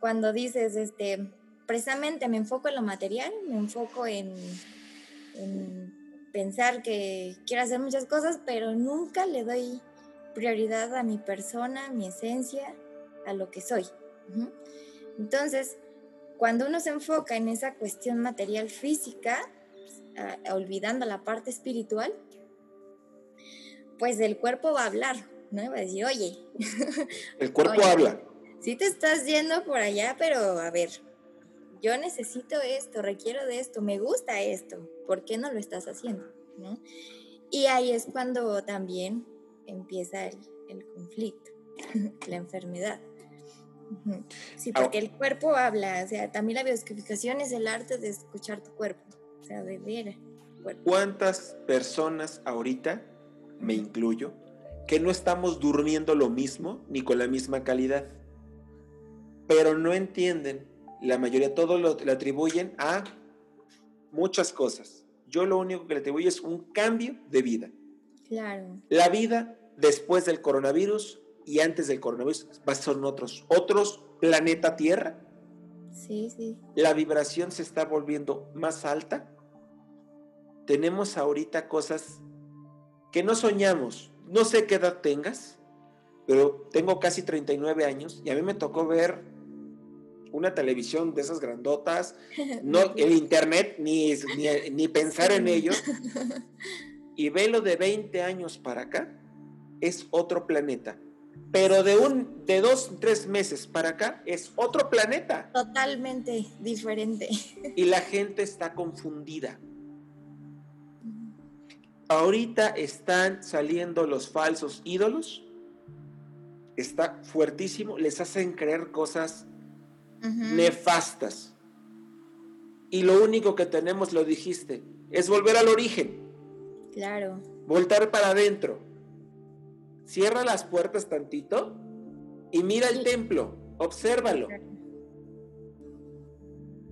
cuando dices, este, precisamente me enfoco en lo material, me enfoco en, en pensar que quiero hacer muchas cosas, pero nunca le doy prioridad a mi persona, a mi esencia, a lo que soy. Entonces, cuando uno se enfoca en esa cuestión material física, olvidando la parte espiritual, pues el cuerpo va a hablar, ¿no? Va a decir, oye. El cuerpo habla. Sí te estás yendo por allá, pero a ver, yo necesito esto, requiero de esto, me gusta esto, ¿por qué no lo estás haciendo? Y ahí es cuando también empieza el conflicto, la enfermedad. Sí, porque el cuerpo habla, o sea, también la bioscopificación es el arte de escuchar tu cuerpo, o sea, de ver. ¿Cuántas personas ahorita, me incluyo, que no estamos durmiendo lo mismo ni con la misma calidad? Pero no entienden, la mayoría todo lo, lo atribuyen a muchas cosas. Yo lo único que le atribuyo es un cambio de vida. Claro. La vida después del coronavirus y antes del coronavirus son otros, otros planeta Tierra. Sí, sí. La vibración se está volviendo más alta. Tenemos ahorita cosas que no soñamos. No sé qué edad tengas, pero tengo casi 39 años y a mí me tocó ver una televisión de esas grandotas, no el internet, ni, ni, ni pensar en ello. Y velo de 20 años para acá, es otro planeta. Pero de un, de dos, tres meses para acá es otro planeta. Totalmente diferente. Y la gente está confundida. Ahorita están saliendo los falsos ídolos. Está fuertísimo. Les hacen creer cosas nefastas. Y lo único que tenemos, lo dijiste, es volver al origen. Claro. Voltar para adentro cierra las puertas tantito y mira el templo, obsérvalo.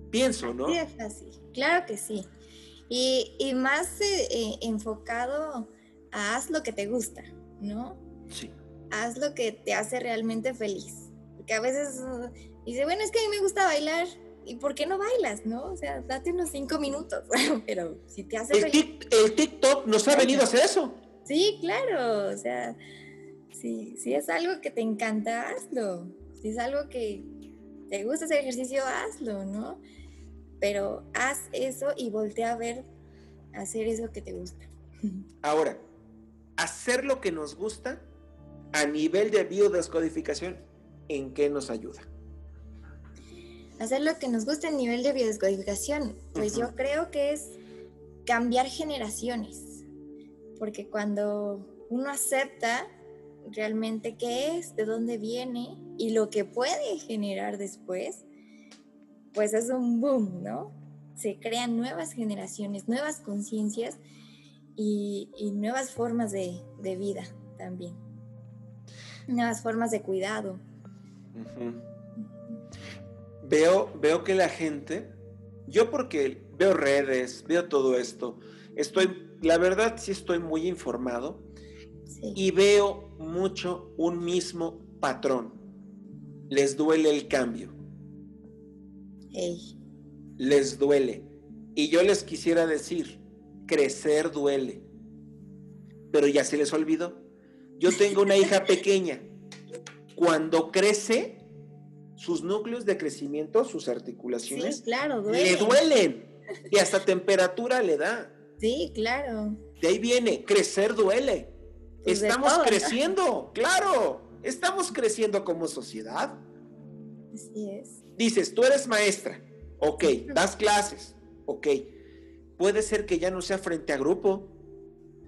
Pienso, ¿no? Sí, es fácil, claro que sí. Y, más eh, eh, enfocado a haz lo que te gusta, ¿no? Sí. Haz lo que te hace realmente feliz. Porque a veces uh, dice, bueno, es que a mí me gusta bailar. ¿Y por qué no bailas, no? O sea, date unos cinco minutos. Pero si te hace el feliz. el TikTok nos ha venido a hacer eso. Sí, claro. O sea, si, es algo que te encanta, hazlo. Si es algo que te gusta hacer ejercicio, hazlo, ¿no? Pero haz eso y voltea a ver, hacer eso que te gusta. Ahora, hacer lo que nos gusta a nivel de biodescodificación, ¿en qué nos ayuda? Hacer lo que nos gusta a nivel de biodescodificación, pues yo creo que es cambiar generaciones, porque cuando uno acepta realmente qué es, de dónde viene y lo que puede generar después, pues es un boom, ¿no? Se crean nuevas generaciones, nuevas conciencias y, nuevas formas de, vida también. Nuevas formas de cuidado. Veo, veo que la gente, yo porque veo redes, veo todo esto, estoy, la verdad sí estoy muy informado y veo mucho un mismo patrón. Les duele el cambio. Les duele. Y yo les quisiera decir, crecer duele. Pero ya se les olvidó. Yo tengo una hija pequeña. Cuando crece, sus núcleos de crecimiento, sus articulaciones, claro, le duelen. Y hasta temperatura le da. Sí, claro. De ahí viene, crecer duele. Pues estamos creciendo, claro, estamos creciendo como sociedad. Así es. Dices, tú eres maestra, ok, das clases, ok. Puede ser que ya no sea frente a grupo.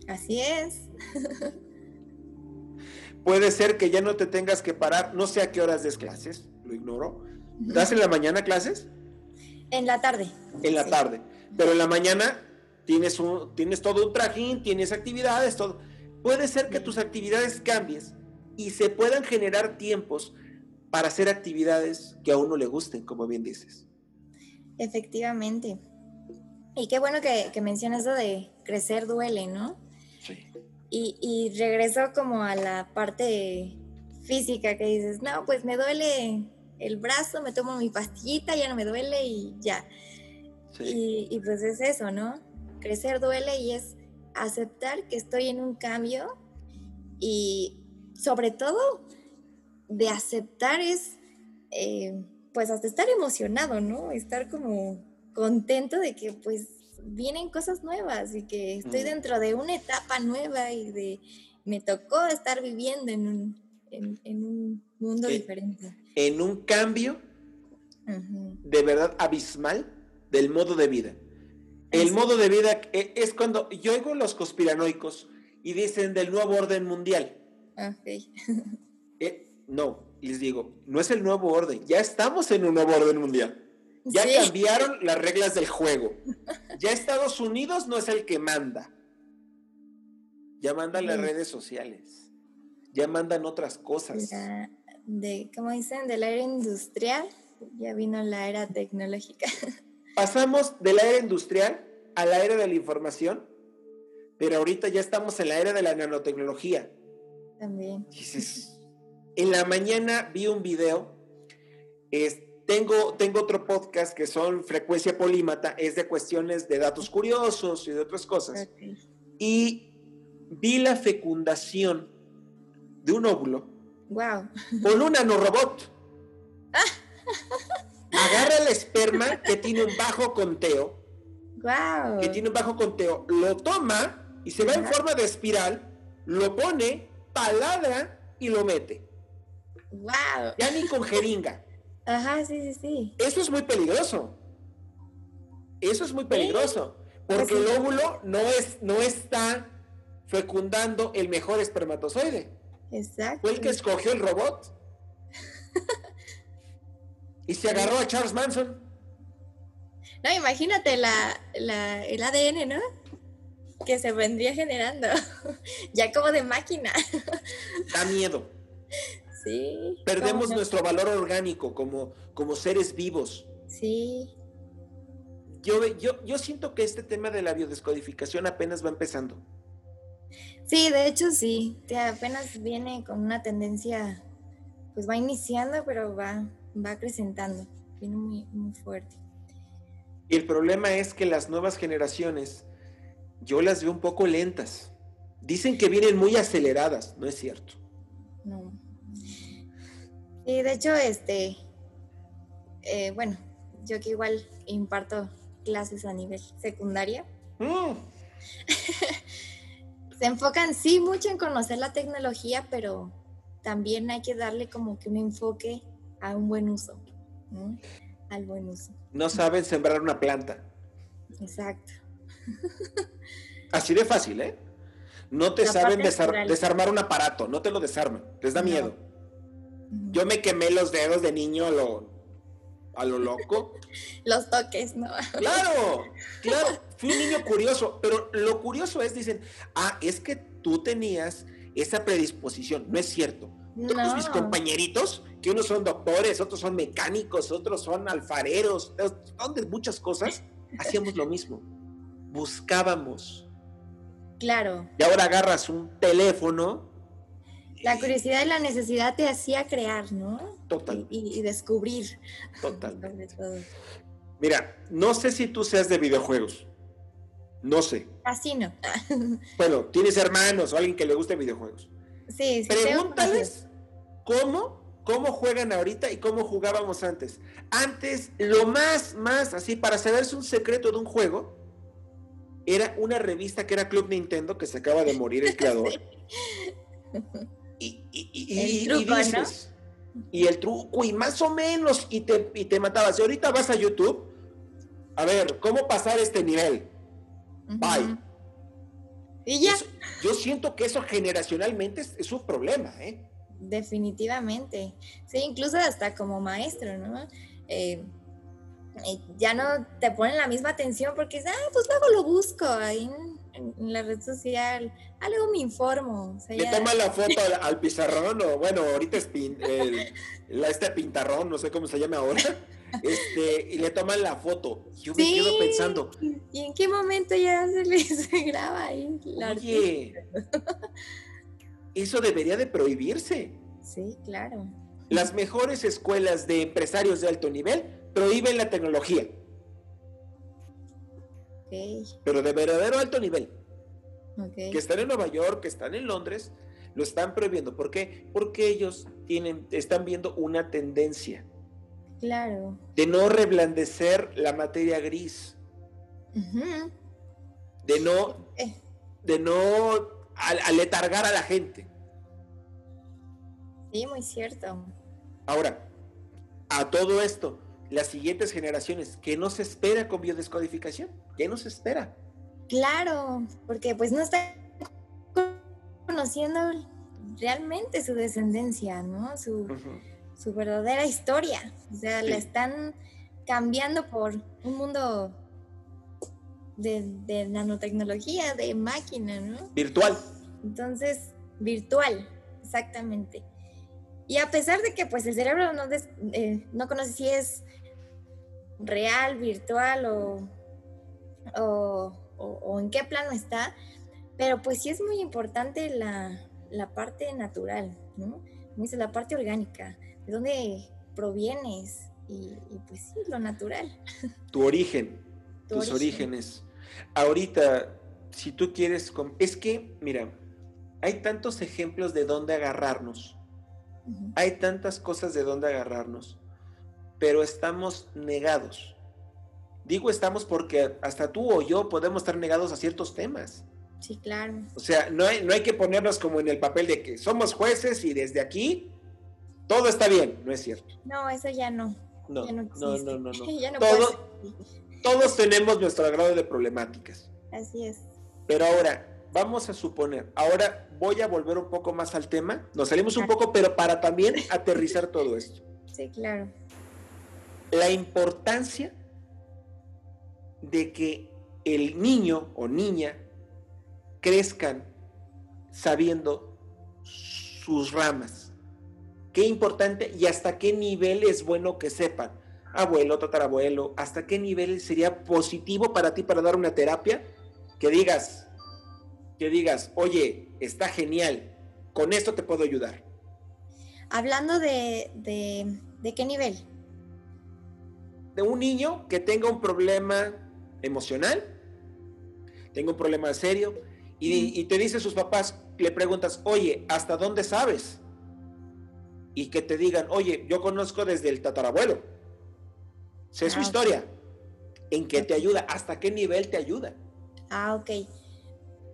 Así es. Puede ser que ya no te tengas que parar, no sé a qué horas des clases, lo ignoro. ¿Das en la mañana clases? En la tarde. En la tarde. Pero en la mañana tienes, un, tienes todo un trajín, tienes actividades, todo puede ser que tus actividades cambies y se puedan generar tiempos para hacer actividades que a uno le gusten, como bien dices. Efectivamente. Y qué bueno que, mencionas eso de crecer duele, ¿no? Sí. Y, y regreso como a la parte física que dices, no, pues me duele el brazo, me tomo mi pastillita, ya no me duele y ya. Sí. y pues es eso, ¿no? Crecer duele y es aceptar que estoy en un cambio y sobre todo de aceptar es, eh, pues hasta estar emocionado, ¿no? Estar como contento de que pues vienen cosas nuevas y que estoy mm. dentro de una etapa nueva y de me tocó estar viviendo en un, en, un mundo diferente. En un cambio de verdad abismal del modo de vida. El modo de vida e, es cuando yo oigo los conspiranoicos y dicen del nuevo orden mundial. Okay. No, les digo, no es el nuevo orden, ya estamos en un nuevo orden mundial. Ya cambiaron las reglas del juego. Ya Estados Unidos no es el que manda. Ya mandan las redes sociales. Ya mandan otras cosas. de, como dicen, de la era industrial, ya vino la era tecnológica. Pasamos de la era industrial a la era de la información, pero ahorita ya estamos en la era de la nanotecnología. También. En la mañana vi un video, tengo, tengo otro podcast que son Frecuencia Polímata, es de cuestiones de datos curiosos y de otras cosas. Y vi la fecundación de un óvulo wow. con un nanorobot. Agarra el esperma que tiene un bajo conteo. Wow. Que tiene un bajo conteo, lo toma y se va en forma de espiral, lo pone, paladra y lo mete. Wow. Ya ni con jeringa. Ajá, sí, sí, sí. Eso es muy peligroso. Eso es muy peligroso. Porque el óvulo no, es, no está fecundando el mejor espermatozoide. Exacto. Fue el que escogió el robot. y se agarró a Charles Manson. No, imagínate la, el ADN, ¿no? Que se vendría generando. ya como de máquina. da miedo. Sí. Perdemos nuestro valor orgánico como, como seres vivos. Sí. Yo, yo, yo siento que este tema de la biodescodificación apenas va empezando. Sí, de hecho sí, que apenas viene con una tendencia, pues va iniciando, pero va, va acrecentando, viene muy, muy fuerte. Y el problema es que las nuevas generaciones, yo las veo un poco lentas. Dicen que vienen muy aceleradas, no es cierto. No. Y de hecho, este, eh, bueno, yo que igual imparto clases a nivel secundaria. Mm. se enfocan sí mucho en conocer la tecnología, pero también hay que darle como que un enfoque a un buen uso, al buen uso. No saben sembrar una planta. Exacto. Así de fácil, ¿eh? No te saben desarmar un aparato, no te lo desarman, les da miedo. Yo me quemé los dedos de niño lo, a lo loco. Los toques, ¿no? Claro, claro, fui un niño curioso, pero lo curioso es, dicen, ah, es que tú tenías esa predisposición, no es cierto. Todos mis compañeritos, que unos son doctores, otros son mecánicos, otros son alfareros, son de muchas cosas, hacíamos lo mismo. Buscábamos. Claro. Y ahora agarras un teléfono la curiosidad y la necesidad te hacía crear, ¿no? Total. Y, descubrir. Total. Mira, no sé si tú seas de videojuegos. No sé. Así no. bueno, tienes hermanos o alguien que le guste videojuegos. Sí, sí. Pregúntales cómo, cómo juegan ahorita y cómo jugábamos antes. Antes, lo más, más así, para saberse un secreto de un juego, era una revista que era Club Nintendo, que se acaba de morir el creador. Y, y, dices, y el truco, y más o menos, y te, y te matabas. Y ahorita vas a YouTube, a ver, ¿cómo pasar este nivel? Bye. Y ya. yo siento que eso generacionalmente es, un problema, ¿eh? Definitivamente. Sí, incluso hasta como maestro, ¿no? Eh, ya no te ponen la misma atención porque ah, pues luego lo busco ahí en, la red social, algo me informo. Le toma la foto al, pizarrón, o bueno, ahorita es la, este pintarrón, no sé cómo se llama ahora, este, y le toman la foto. Yo me quedo pensando. ¿Y en qué momento ya se le graba ahí? Oye, eso debería de prohibirse. Sí, claro. Las mejores escuelas de empresarios de alto nivel prohíben la tecnología. Pero de verdadero alto nivel. Que están en Nueva York, que están en Londres, lo están prohibiendo. ¿Por qué? Porque ellos tienen, están viendo una tendencia. Claro. De no reblandecer la materia gris. De no, eh. de no aletargar a la gente. Sí, muy cierto. Ahora, a todo esto, las siguientes generaciones, ¿qué nos espera con biodescodificación? ¿Qué nos espera? Claro, porque pues no está conociendo realmente su descendencia, ¿no? Su, su verdadera historia. O sea, la están cambiando por un mundo de, nanotecnología, de máquina, ¿no? Virtual. Entonces, virtual, exactamente. Y a pesar de que pues el cerebro no, eh, no conoce si es real, virtual o, o, en qué plano está, pero pues sí es muy importante la, parte natural, ¿no? Dice la parte orgánica, de dónde provienes y, pues sí, lo natural. Tu origen, tus orígenes. Ahorita, si tú quieres, es que, mira, hay tantos ejemplos de dónde agarrarnos, hay tantas cosas de dónde agarrarnos, pero estamos negados. Digo estamos porque hasta tú o yo podemos estar negados a ciertos temas. Sí, claro. O sea, no hay, no hay que ponernos como en el papel de que somos jueces y desde aquí todo está bien, no es cierto. No, eso ya no. No, no, no, no, no, todos tenemos nuestro grado de problemáticas. Así es. Pero ahora, vamos a suponer, ahora voy a volver un poco más al tema, nos salimos un poco, pero para también aterrizar todo esto. Sí, claro. La importancia de que el niño o niña crezcan sabiendo sus ramas. Qué importante y hasta qué nivel es bueno que sepan. Abuelo, tatarabuelo, hasta qué nivel sería positivo para ti para dar una terapia que digas, que digas, oye, está genial, con esto te puedo ayudar. Hablando de, de, qué nivel? De un niño que tenga un problema emocional, tenga un problema serio, y, te dice sus papás, le preguntas, oye, ¿hasta dónde sabes? Y que te digan, oye, yo conozco desde el tatarabuelo. Sé su ah, historia. ¿En qué te ayuda? ¿Hasta qué nivel te ayuda? Ah, ok.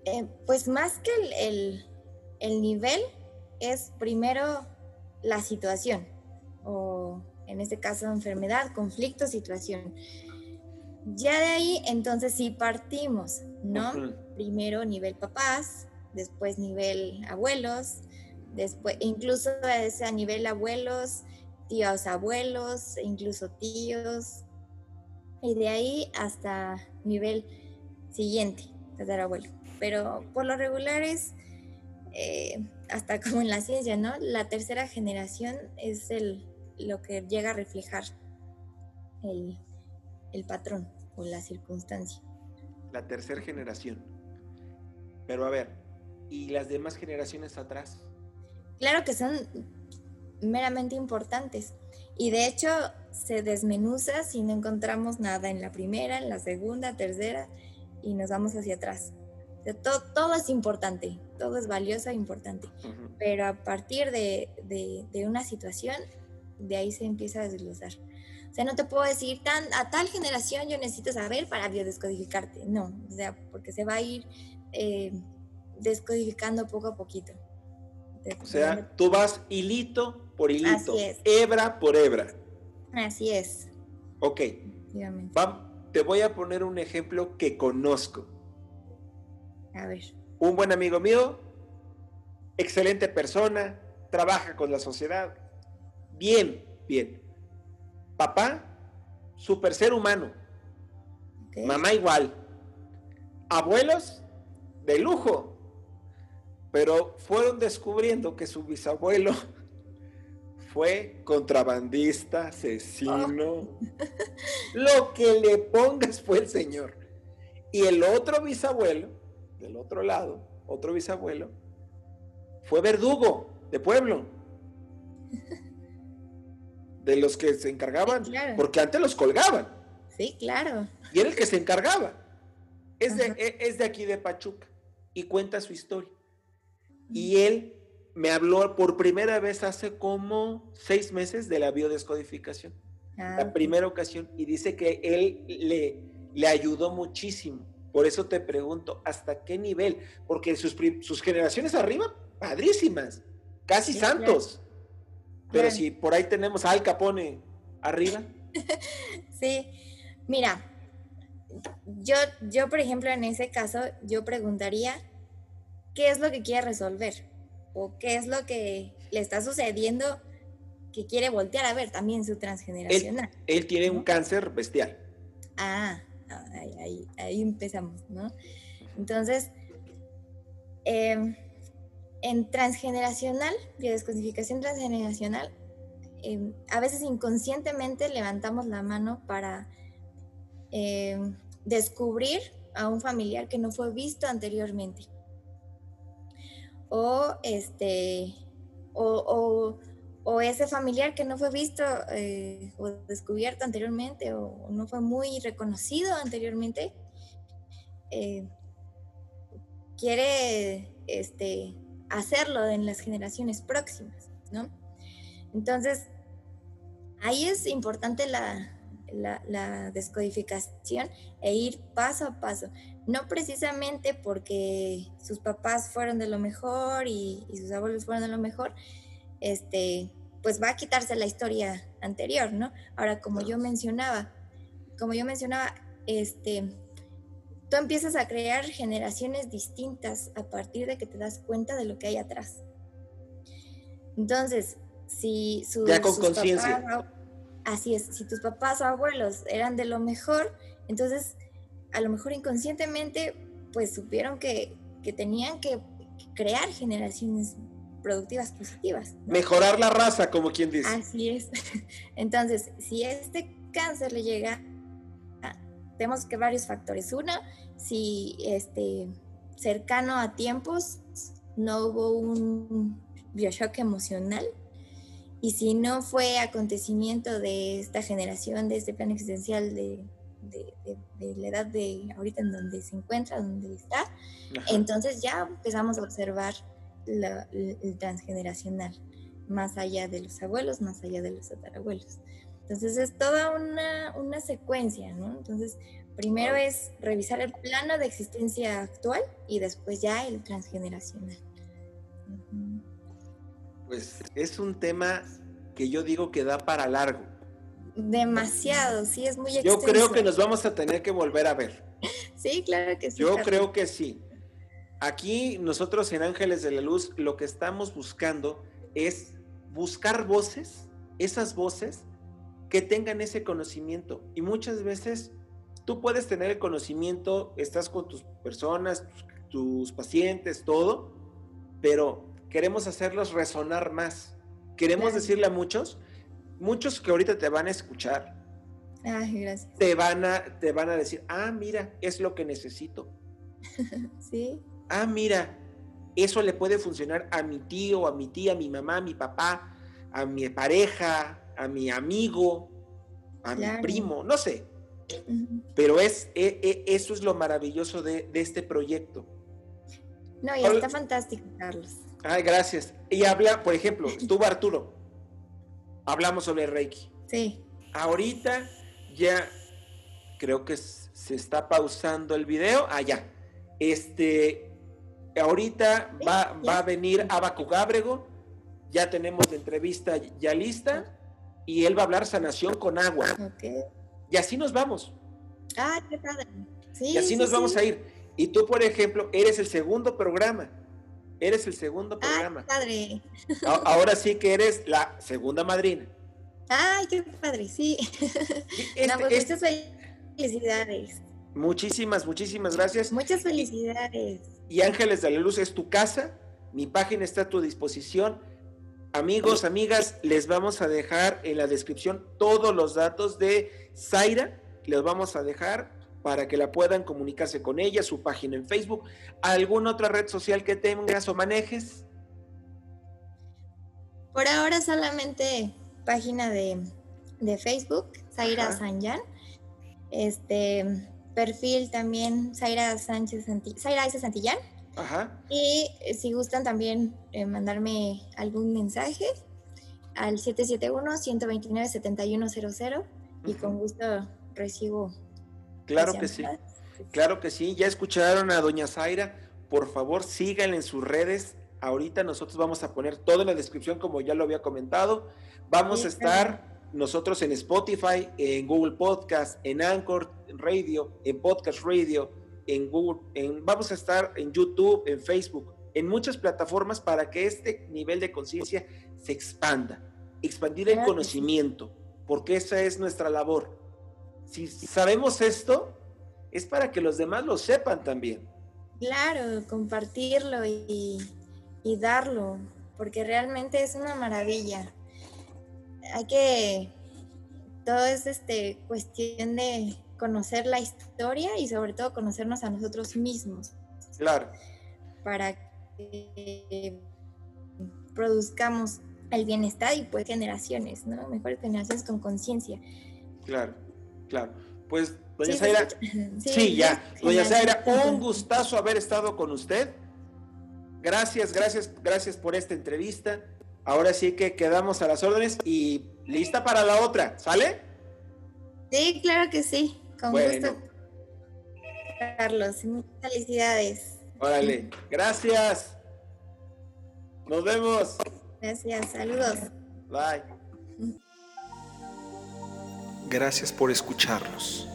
Eh, pues más que el, nivel es primero la situación, o en este caso enfermedad, conflicto, situación. Ya de ahí entonces sí partimos, ¿no? Primero nivel papás, después nivel abuelos, después incluso a nivel abuelos, tíos abuelos, incluso tíos, y de ahí hasta nivel siguiente, abuelo pero por lo regular es, eh, hasta como en la ciencia, ¿no? La tercera generación es el, lo que llega a reflejar el, el patrón o la circunstancia. La tercera generación. Pero a ver, ¿y las demás generaciones atrás? Claro que son meramente importantes. Y de hecho se desmenuza si no encontramos nada en la primera, en la segunda, tercera y nos vamos hacia atrás todo, todo, es importante, todo es valioso e importante, pero a partir de, de, una situación, de ahí se empieza a desglosar. O sea, no te puedo decir, tan, a tal generación yo necesito saber para biodescodificarte. No, o sea, porque se va a ir eh, descodificando poco a poquito. O sea, tú vas hilito por hilito, hebra por hebra. Así es. Ok. te voy a poner un ejemplo que conozco. A ver. Un buen amigo mío, excelente persona, trabaja con la sociedad. Bien, bien. Papá, super ser humano. Mamá igual. Abuelos, de lujo. Pero fueron descubriendo que su bisabuelo fue contrabandista, asesino. Oh. Lo que le pongas fue el señor. Y el otro bisabuelo del otro lado, otro bisabuelo, fue verdugo de pueblo. De los que se encargaban, porque antes los colgaban. Sí, claro. Y era el que se encargaba. Es de, e, es de aquí de Pachuca y cuenta su historia. Y él me habló por primera vez hace como seis meses de la biodescodificación. la ah, primera ocasión. Y dice que él le, le ayudó muchísimo por eso te pregunto, ¿hasta qué nivel? Porque sus, sus generaciones arriba, padrísimas, casi santos. Pero si por ahí tenemos a Al Capone arriba. sí, mira, yo, yo por ejemplo en ese caso, yo preguntaría, ¿qué es lo que quiere resolver? ¿O qué es lo que le está sucediendo que quiere voltear a ver también su transgeneracional. Él, tiene un cáncer bestial. Ah, ahí, ahí, empezamos, ¿no? Entonces, em, en transgeneracional, biodescodificación transgeneracional, em, a veces inconscientemente levantamos la mano para em, descubrir a un familiar que no fue visto anteriormente. O este, o, ese familiar que no fue visto eh, o descubierto anteriormente o no fue muy reconocido anteriormente, eh, quiere este, hacerlo en las generaciones próximas, ¿no? Entonces, ahí es importante la, la, descodificación e ir paso a paso. No precisamente porque sus papás fueron de lo mejor y, sus abuelos fueron de lo mejor, este, pues va a quitarse la historia anterior, ¿no? Ahora, como yo mencionaba, como yo mencionaba, este, tú empiezas a crear generaciones distintas a partir de que te das cuenta de lo que hay atrás. Entonces, si sus, ya con conciencia Así es, si tus papás o abuelos eran de lo mejor, entonces a lo mejor inconscientemente pues supieron que, tenían que crear generaciones productivas positivas. Mejorar la raza, como quien dice. Así es. Entonces, si este cáncer le llega, tenemos que varios factores. Una, si este cercano a tiempos no hubo un bioshock emocional, y si no fue acontecimiento de esta generación, de este plan existencial de, la edad de ahorita en donde se encuentra, donde está, entonces ya empezamos a observar el transgeneracional, más allá de los abuelos, más allá de los tatarabuelos. Entonces es toda una, una secuencia, ¿no? Entonces, primero es revisar el plano de existencia actual y después ya el transgeneracional pues es un tema que yo digo que da para largo. Demasiado, sí, es muy extenso. Yo creo que nos vamos a tener que volver a ver. Sí, claro que sí. Yo creo que sí. Aquí nosotros en Ángeles de la Luz lo que estamos buscando es buscar voces, esas voces que tengan ese conocimiento. Y muchas veces tú puedes tener el conocimiento, estás con tus personas, tus pacientes, todo, pero queremos hacerlos resonar más. Queremos decirle a muchos, muchos que ahorita te van a escuchar, Ay, gracias. Te van a, te van a decir, ah, mira, es lo que necesito. sí. Ah, mira, eso le puede funcionar a mi tío, a mi tía, a mi mamá, a mi papá, a mi pareja, a mi amigo, a mi primo, no sé. Pero es, e, e, eso es lo maravilloso de, de este proyecto. No, y está fantástico, Carlos. Ay, gracias. Y habla, por ejemplo, estuvo Arturo. Hablamos sobre Reiki. Sí. Ahorita ya creo que se está pausando el video. Ah, ya. Este, ahorita va, va a venir Abacu Gabrego. Ya tenemos la entrevista ya lista. Y él va a hablar sanación con agua. Okay. Y así nos vamos. Ah, qué padre. Sí, y así nos vamos a ir. Y tú, por ejemplo, eres el segundo programa. Eres el segundo programa. Ay, padre. Ahora sí que eres la segunda madrina. Ay, qué padre, sí. Este, pues, muchas felicidades. Muchísimas, muchísimas gracias. Muchas felicidades. Y Ángeles de la Luz es tu casa. Mi página está a tu disposición. Amigos, amigas, les vamos a dejar en la descripción todos los datos de Zaira. Les vamos a dejar para que la puedan comunicarse con ella, su página en Facebook, alguna otra red social que tengas o manejes. Por ahora solamente página de, Facebook, Zaira Sanyan. Este perfil también Zaira Sánchez Zaira S. Santillán. Ajá. Y eh, si gustan también eh, mandarme algún mensaje al 771-129-7100 y con gusto recibo Claro que sí. Claro que sí. Ya escucharon a doña Zaira. Por favor, síganle en sus redes. Ahorita nosotros vamos a poner todo en la descripción, como ya lo había comentado. Vamos a estar nosotros en Spotify, en Google Podcast, en Anchor Radio, en Podcast Radio, en Google, en, vamos a estar en YouTube, en Facebook, en muchas plataformas para que este nivel de conciencia se expanda. expandir el conocimiento, porque esa es nuestra labor. Si sabemos esto, es para que los demás lo sepan también. Claro, compartirlo y, y darlo, porque realmente es una maravilla. Hay que, todo es este, cuestión de conocer la historia y sobre todo conocernos a nosotros mismos. Claro. Para que produzcamos el bienestar y pues generaciones, ¿no? Mejores generaciones con conciencia. Claro, claro. Pues, doña Zaira, sí, ya. Doña Zaira, un gustazo haber estado con usted. Gracias, gracias, gracias por esta entrevista. Ahora sí que quedamos a las órdenes y lista para la otra, ¿sale? Sí, claro que sí, con gusto. Carlos, muchas felicidades. Órale, gracias. Nos vemos. Gracias, saludos. Bye. Gracias por escucharnos.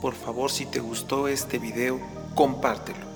Por favor, si te gustó este video, compártelo